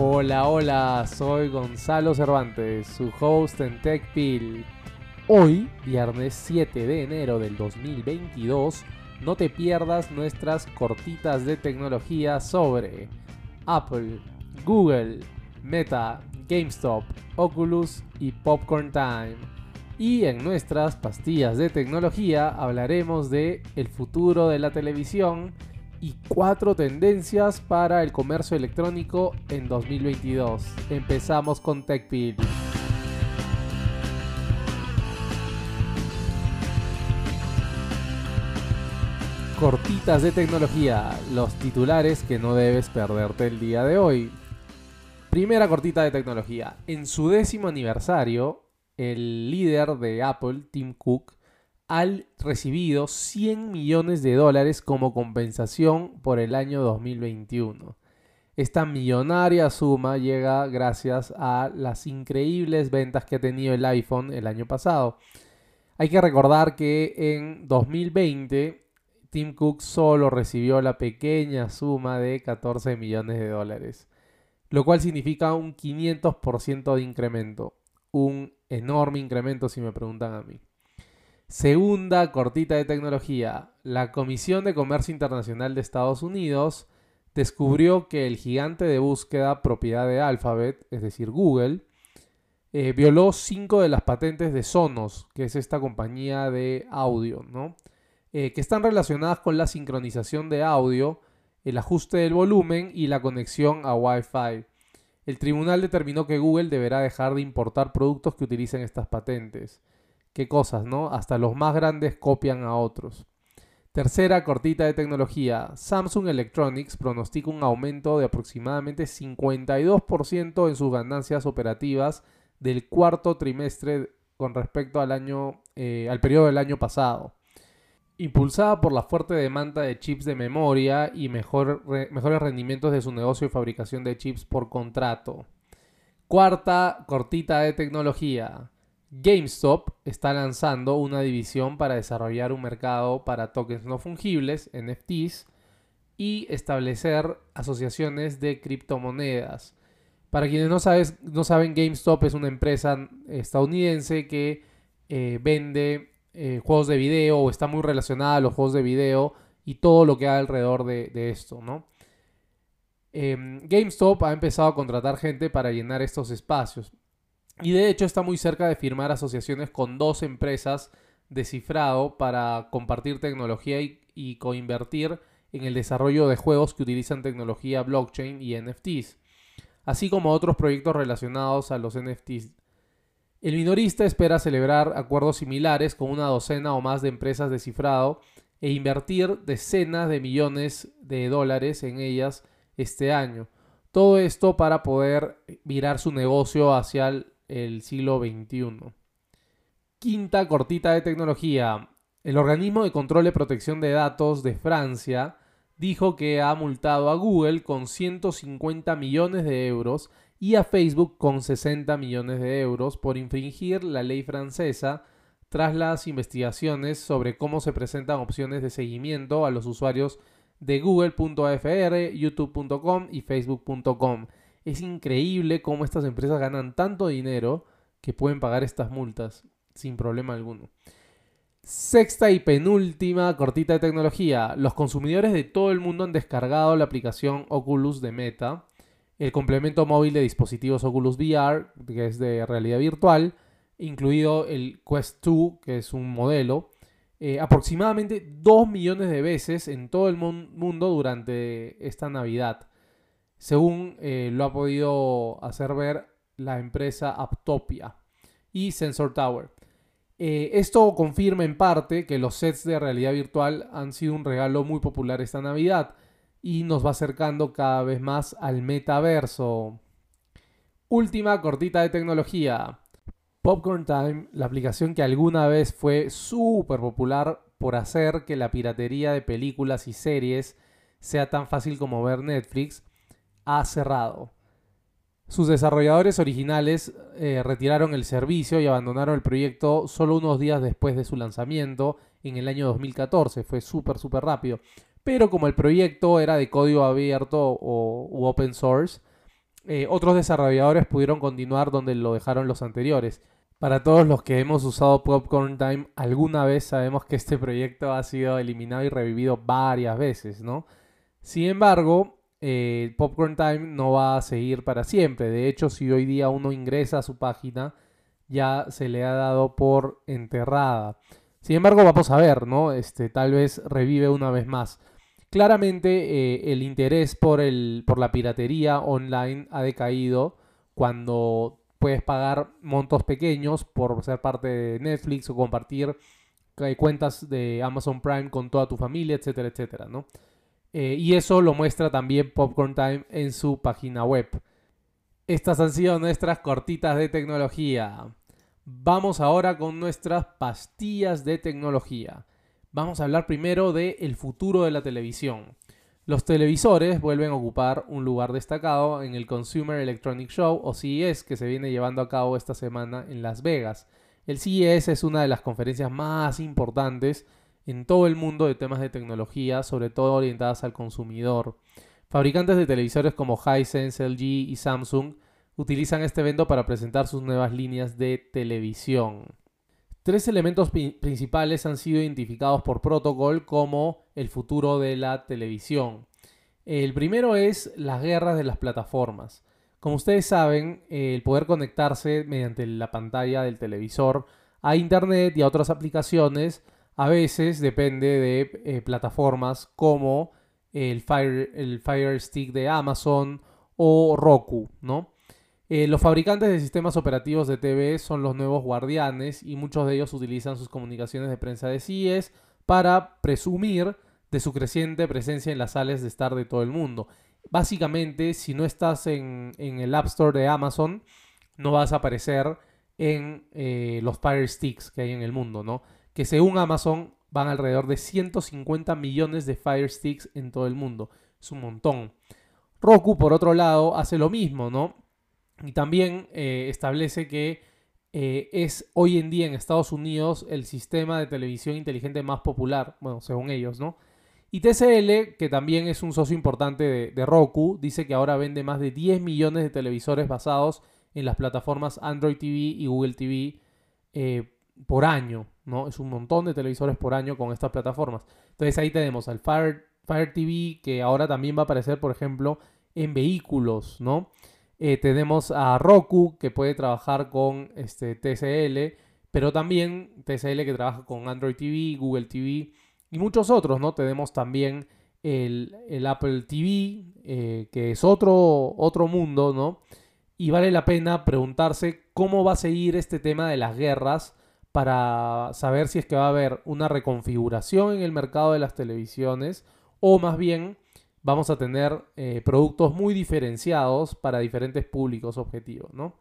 Hola, hola, soy Gonzalo Cervantes, su host en TechPil. Hoy, viernes 7 de enero del 2022, no te pierdas nuestras cortitas de tecnología sobre Apple, Google, Meta, GameStop, Oculus y Popcorn Time. Y en nuestras pastillas de tecnología hablaremos de el futuro de la televisión y cuatro tendencias para el comercio electrónico en 2022. Empezamos con TechPil. Cortitas de tecnología, los titulares que no debes perderte el día de hoy. Primera cortita de tecnología. En su décimo aniversario, el líder de Apple, Tim Cook, ha recibido 100 millones de dólares como compensación por el año 2021. Esta millonaria suma llega gracias a las increíbles ventas que ha tenido el iPhone el año pasado. Hay que recordar que en 2020 Tim Cook solo recibió la pequeña suma de 14 millones de dólares, lo cual significa un 500% de incremento, un enorme incremento si me preguntan a mí. Segunda cortita de tecnología, la Comisión de Comercio Internacional de Estados Unidos descubrió que el gigante de búsqueda propiedad de Alphabet, es decir, Google, eh, violó cinco de las patentes de Sonos, que es esta compañía de audio. Eh, que están relacionadas con la sincronización de audio, el ajuste del volumen y la conexión a Wi-Fi. El tribunal determinó que Google deberá dejar de importar productos que utilicen estas patentes. Qué cosas, ¿no? Hasta los más grandes copian a otros. Tercera cortita de tecnología. Samsung Electronics pronostica un aumento de aproximadamente 52% en sus ganancias operativas del cuarto trimestre con respecto al año, eh, al periodo del año pasado impulsada por la fuerte demanda de chips de memoria y mejores rendimientos de su negocio de fabricación de chips por contrato. Cuarta cortita de tecnología. GameStop está lanzando una división para desarrollar un mercado para tokens no fungibles, NFTs, y establecer asociaciones de criptomonedas. Para quienes no, saben, GameStop es una empresa estadounidense que eh, vende eh, juegos de video o está muy relacionada a los juegos de video y todo lo que hay alrededor de, esto, ¿no? Em, GameStop ha empezado a contratar gente para llenar estos espacios y de hecho está muy cerca de firmar asociaciones con dos empresas de cifrado para compartir tecnología y, y coinvertir en el desarrollo de juegos que utilizan tecnología blockchain y NFTs, así como otros proyectos relacionados a los NFTs el minorista espera celebrar acuerdos similares con una docena o más de empresas de cifrado e invertir decenas de millones de dólares en ellas este año. Todo esto para poder virar su negocio hacia el, siglo XXI. Quinta cortita de tecnología. El organismo de control y protección de datos de Francia dijo que ha multado a Google con 150 millones de euros y a Facebook con 60 millones de euros por infringir la ley francesa tras las investigaciones sobre cómo se presentan opciones de seguimiento a los usuarios de google.fr, youtube.com y facebook.com. Es increíble cómo estas empresas ganan tanto dinero que pueden pagar estas multas sin problema alguno. Sexta y penúltima cortita de tecnología. Los consumidores de todo el mundo han descargado la aplicación Oculus de Meta el complemento móvil de dispositivos Oculus VR, que es de realidad virtual, incluido el Quest 2, que es un modelo, eh, aproximadamente 2 millones de veces en todo el mundo durante esta Navidad, según eh, lo ha podido hacer ver la empresa Aptopia y Sensor Tower. Eh, esto confirma en parte que los sets de realidad virtual han sido un regalo muy popular esta Navidad y nos va acercando cada vez más al metaverso. Última cortita de tecnología. Popcorn Time, la aplicación que alguna vez fue súper popular por hacer que la piratería de películas y series sea tan fácil como ver Netflix, ha cerrado. Sus desarrolladores originales eh, retiraron el servicio y abandonaron el proyecto solo unos días después de su lanzamiento en el año 2014. Fue súper, súper rápido pero como el proyecto era de código abierto o open source, eh, otros desarrolladores pudieron continuar donde lo dejaron los anteriores. Para todos los que hemos usado Popcorn Time alguna vez sabemos que este proyecto ha sido eliminado y revivido varias veces, ¿no? Sin embargo, eh, Popcorn Time no va a seguir para siempre. De hecho, si hoy día uno ingresa a su página, ya se le ha dado por enterrada. Sin embargo, vamos a ver, ¿no? Este, tal vez revive una vez más. Claramente eh, el interés por, el, por la piratería online ha decaído cuando puedes pagar montos pequeños por ser parte de Netflix o compartir eh, cuentas de Amazon Prime con toda tu familia, etcétera, etcétera, ¿no? Eh, y eso lo muestra también Popcorn Time en su página web. Estas han sido nuestras cortitas de tecnología. Vamos ahora con nuestras pastillas de tecnología. Vamos a hablar primero del el futuro de la televisión. Los televisores vuelven a ocupar un lugar destacado en el Consumer Electronic Show o CES que se viene llevando a cabo esta semana en Las Vegas. El CES es una de las conferencias más importantes en todo el mundo de temas de tecnología, sobre todo orientadas al consumidor. Fabricantes de televisores como Hisense, LG y Samsung utilizan este evento para presentar sus nuevas líneas de televisión. Tres elementos principales han sido identificados por Protocol como el futuro de la televisión. El primero es las guerras de las plataformas. Como ustedes saben, el poder conectarse mediante la pantalla del televisor a Internet y a otras aplicaciones a veces depende de eh, plataformas como el Fire, el Fire Stick de Amazon o Roku, ¿no? Eh, los fabricantes de sistemas operativos de TV son los nuevos guardianes y muchos de ellos utilizan sus comunicaciones de prensa de CIES para presumir de su creciente presencia en las salas de estar de todo el mundo. Básicamente, si no estás en, el App Store de Amazon, no vas a aparecer en eh, los Fire Sticks que hay en el mundo, ¿no? Que según Amazon van alrededor de 150 millones de Fire Sticks en todo el mundo. Es un montón. Roku, por otro lado, hace lo mismo, ¿no? Y también eh, establece que eh, es hoy en día en Estados Unidos el sistema de televisión inteligente más popular, bueno, según ellos, ¿no? Y TCL, que también es un socio importante de, Roku, dice que ahora vende más de 10 millones de televisores basados en las plataformas Android TV y Google TV eh, por año, ¿no? Es un montón de televisores por año con estas plataformas. Entonces ahí tenemos al Fire, Fire TV, que ahora también va a aparecer, por ejemplo, en vehículos, ¿no? Eh, tenemos a Roku que puede trabajar con este, TCL, pero también TCL que trabaja con Android TV, Google TV y muchos otros, ¿no? Tenemos también el, Apple TV, eh, que es otro, otro mundo, ¿no? Y vale la pena preguntarse cómo va a seguir este tema de las guerras para saber si es que va a haber una reconfiguración en el mercado de las televisiones o más bien vamos a tener eh, productos muy diferenciados para diferentes públicos objetivos, ¿no?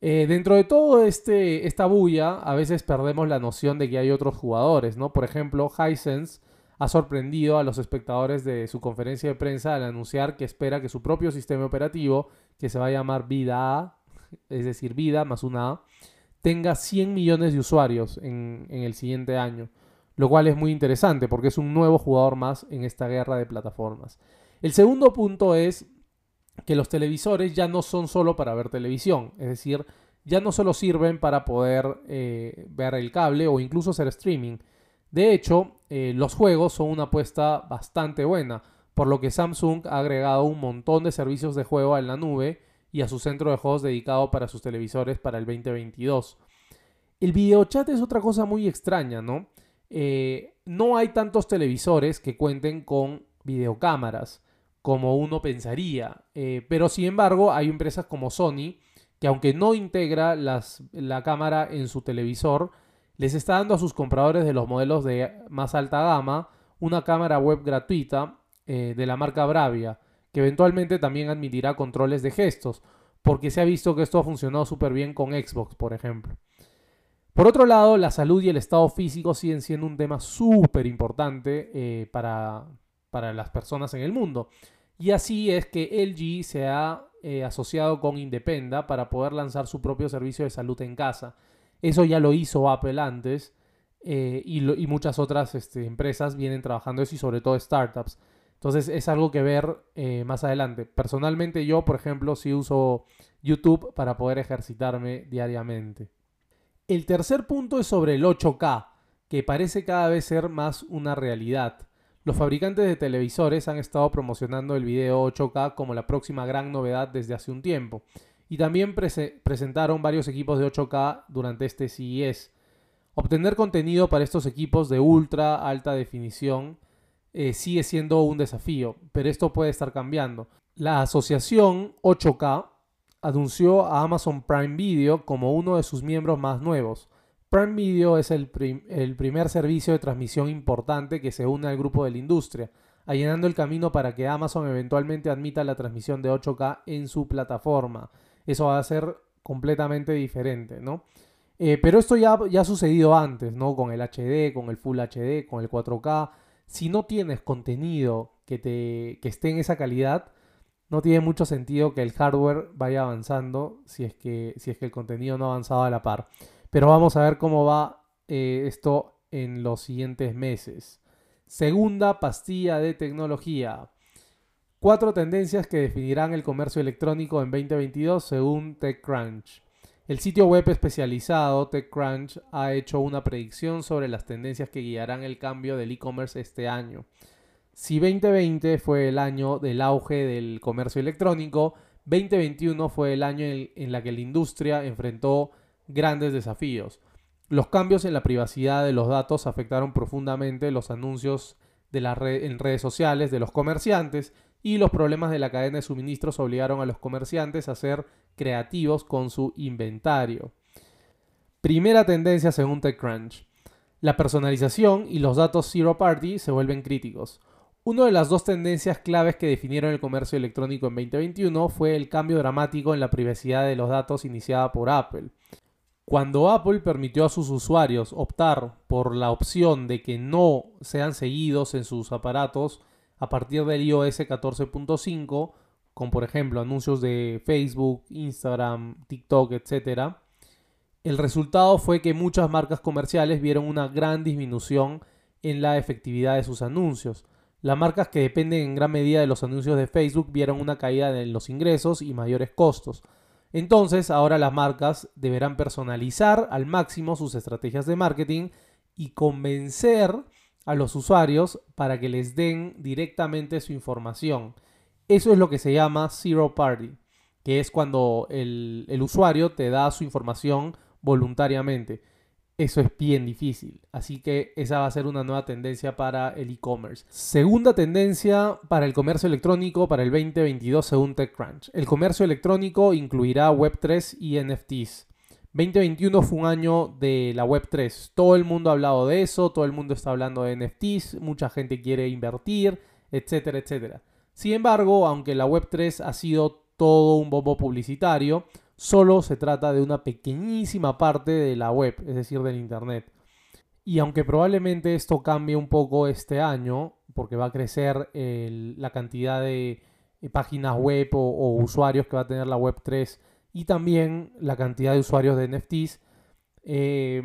Eh, dentro de todo este, esta bulla, a veces perdemos la noción de que hay otros jugadores, ¿no? Por ejemplo, Hisense ha sorprendido a los espectadores de su conferencia de prensa al anunciar que espera que su propio sistema operativo, que se va a llamar Vida es decir, Vida más una A, tenga 100 millones de usuarios en el siguiente año lo cual es muy interesante porque es un nuevo jugador más en esta guerra de plataformas. El segundo punto es que los televisores ya no son solo para ver televisión, es decir, ya no solo sirven para poder eh, ver el cable o incluso hacer streaming. De hecho, eh, los juegos son una apuesta bastante buena, por lo que Samsung ha agregado un montón de servicios de juego en la nube y a su centro de juegos dedicado para sus televisores para el 2022. El videochat es otra cosa muy extraña, ¿no? Eh, no hay tantos televisores que cuenten con videocámaras como uno pensaría. Eh, pero sin embargo, hay empresas como Sony que aunque no integra la cámara en su televisor, les está dando a sus compradores de los modelos de más alta gama una cámara web gratuita eh, de la marca Bravia, que eventualmente también admitirá controles de gestos, porque se ha visto que esto ha funcionado súper bien con Xbox, por ejemplo. Por otro lado, la salud y el estado físico siguen siendo un tema súper importante eh, para, las personas en el mundo. Y así es que LG se ha eh, asociado con Independa para poder lanzar su propio servicio de salud en casa. Eso ya lo hizo Apple antes y, muchas otras este, empresas vienen trabajando eso y sobre todo startups. Entonces es algo que ver eh, más adelante. Personalmente yo, por ejemplo, sí uso YouTube para poder ejercitarme diariamente. El tercer punto es sobre el 8K, que parece cada vez ser más una realidad. Los fabricantes de televisores han estado promocionando el video 8K como la próxima gran novedad desde hace un tiempo. Y también presentaron varios equipos de 8K durante este CES. Obtener contenido para estos equipos de ultra alta definición eh, sigue siendo un desafío, pero esto puede estar cambiando. La asociación 8K anunció a Amazon Prime Video como uno de sus miembros más nuevos. Prime Video es el, primer servicio de transmisión importante que se une al grupo de la industria, allanando el camino para que Amazon eventualmente admita la transmisión de 8K en su plataforma. Eso va a ser completamente diferente, ¿no? Eh, pero esto ya, ya ha sucedido antes, ¿no? Con el HD, con el Full HD, con el 4K. Si no tienes contenido que, te, que esté en esa calidad, no tiene mucho sentido que el hardware vaya avanzando si es que, si es que el contenido no ha avanzado a la par. Pero vamos a ver cómo va eh, esto en los siguientes meses. Segunda pastilla de tecnología. Cuatro tendencias que definirán el comercio electrónico en 2022 según TechCrunch. El sitio web especializado TechCrunch ha hecho una predicción sobre las tendencias que guiarán el cambio del e-commerce este año. Si 2020 fue el año del auge del comercio electrónico, 2021 fue el año en, la que la industria enfrentó grandes desafíos. Los cambios en la privacidad de los datos afectaron profundamente los anuncios de la en redes sociales de los comerciantes y los problemas de la cadena de suministros obligaron a los comerciantes a ser creativos con su inventario. Primera tendencia según TechCrunch. La personalización y los datos zero party se vuelven críticos. Una de las dos tendencias claves que definieron el comercio electrónico en 2021 fue el cambio dramático en la privacidad de los datos iniciada por Apple. Cuando Apple permitió a sus usuarios optar por la opción de que no sean seguidos en sus aparatos a partir del iOS 14.5, con por ejemplo anuncios de Facebook, Instagram, TikTok, etc., el resultado fue que muchas marcas comerciales vieron una gran disminución en la efectividad de sus anuncios. Las marcas que dependen en gran medida de los anuncios de Facebook vieron una caída en los ingresos y mayores costos. Entonces, ahora las marcas deberán personalizar al máximo sus estrategias de marketing y convencer a los usuarios para que les den directamente su información. Eso es lo que se llama Zero Party, que es cuando el, el usuario te da su información voluntariamente eso es bien difícil. Así que esa va a ser una nueva tendencia para el e-commerce. Segunda tendencia para el comercio electrónico para el 2022 según TechCrunch. El comercio electrónico incluirá Web3 y NFTs. 2021 fue un año de la Web3. Todo el mundo ha hablado de eso, todo el mundo está hablando de NFTs, mucha gente quiere invertir, etcétera, etcétera. Sin embargo, aunque la Web3 ha sido todo un bombo publicitario, solo se trata de una pequeñísima parte de la web, es decir, del Internet. Y aunque probablemente esto cambie un poco este año, porque va a crecer la cantidad de eh, páginas web o, usuarios que va a tener la web 3 y también la cantidad de usuarios de NFTs, eh,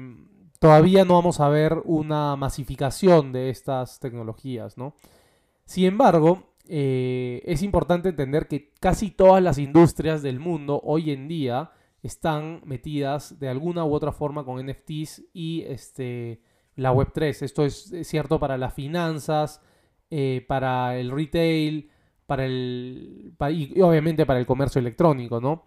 todavía no vamos a ver una masificación de estas tecnologías, ¿no? Sin embargo, eh, es importante entender que casi todas las industrias del mundo hoy en día están metidas de alguna u otra forma con NFTs y este, la Web3. Esto es cierto para las finanzas, eh, para el retail, para el, y obviamente para el comercio electrónico, ¿no?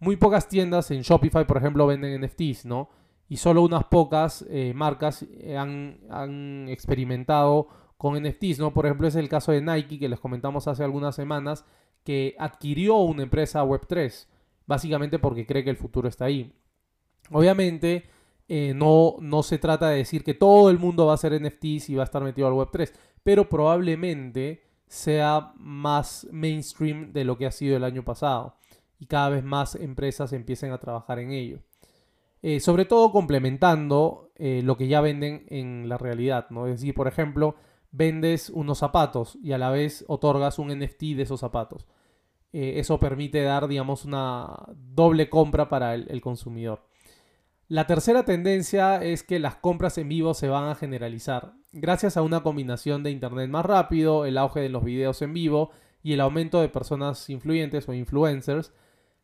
Muy pocas tiendas en Shopify, por ejemplo, venden NFTs, ¿no? Y solo unas pocas eh, marcas han, han experimentado con NFTs, ¿no? Por ejemplo, es el caso de Nike que les comentamos hace algunas semanas que adquirió una empresa Web3, básicamente porque cree que el futuro está ahí. Obviamente, eh, no, no se trata de decir que todo el mundo va a hacer NFTs y va a estar metido al Web3, pero probablemente sea más mainstream de lo que ha sido el año pasado y cada vez más empresas empiecen a trabajar en ello. Eh, sobre todo complementando eh, lo que ya venden en la realidad, ¿no? Es decir, por ejemplo, vendes unos zapatos y a la vez otorgas un NFT de esos zapatos. Eh, eso permite dar, digamos, una doble compra para el, consumidor. La tercera tendencia es que las compras en vivo se van a generalizar. gracias a una combinación de Internet más rápido, el auge de los videos en vivo y el aumento de personas influyentes o influencers,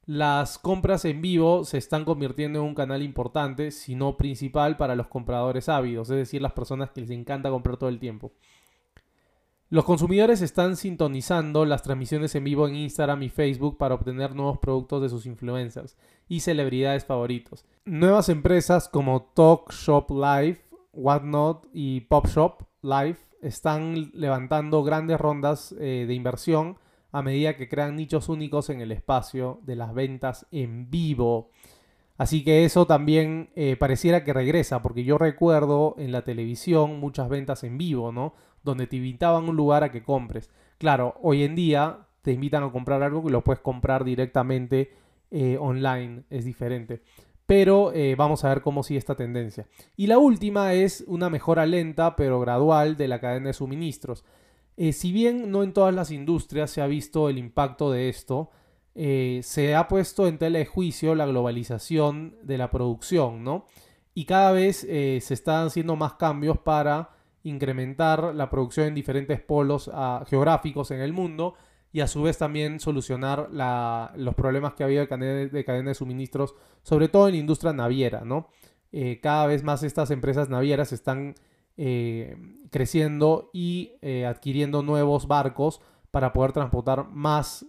las compras en vivo se están convirtiendo en un canal importante, si no principal, para los compradores ávidos, es decir, las personas que les encanta comprar todo el tiempo. Los consumidores están sintonizando las transmisiones en vivo en Instagram y Facebook para obtener nuevos productos de sus influencers y celebridades favoritos. Nuevas empresas como Talk Shop Live, Whatnot y Pop Shop Live están levantando grandes rondas eh, de inversión a medida que crean nichos únicos en el espacio de las ventas en vivo. Así que eso también eh, pareciera que regresa, porque yo recuerdo en la televisión muchas ventas en vivo, ¿no? Donde te invitaban a un lugar a que compres. Claro, hoy en día te invitan a comprar algo que lo puedes comprar directamente eh, online, es diferente. Pero eh, vamos a ver cómo sigue esta tendencia. Y la última es una mejora lenta pero gradual de la cadena de suministros. Si bien no en todas las industrias se ha visto el impacto de esto, eh, se ha puesto en tela de juicio la globalización de la producción, ¿no? Y cada vez eh, se están haciendo más cambios para incrementar la producción en diferentes polos ah, geográficos en el mundo y a su vez también solucionar los problemas que había de cadena de, suministros, sobre todo en la industria naviera, ¿no? Eh, cada vez más estas empresas navieras están creciendo y adquiriendo nuevos barcos para poder transportar más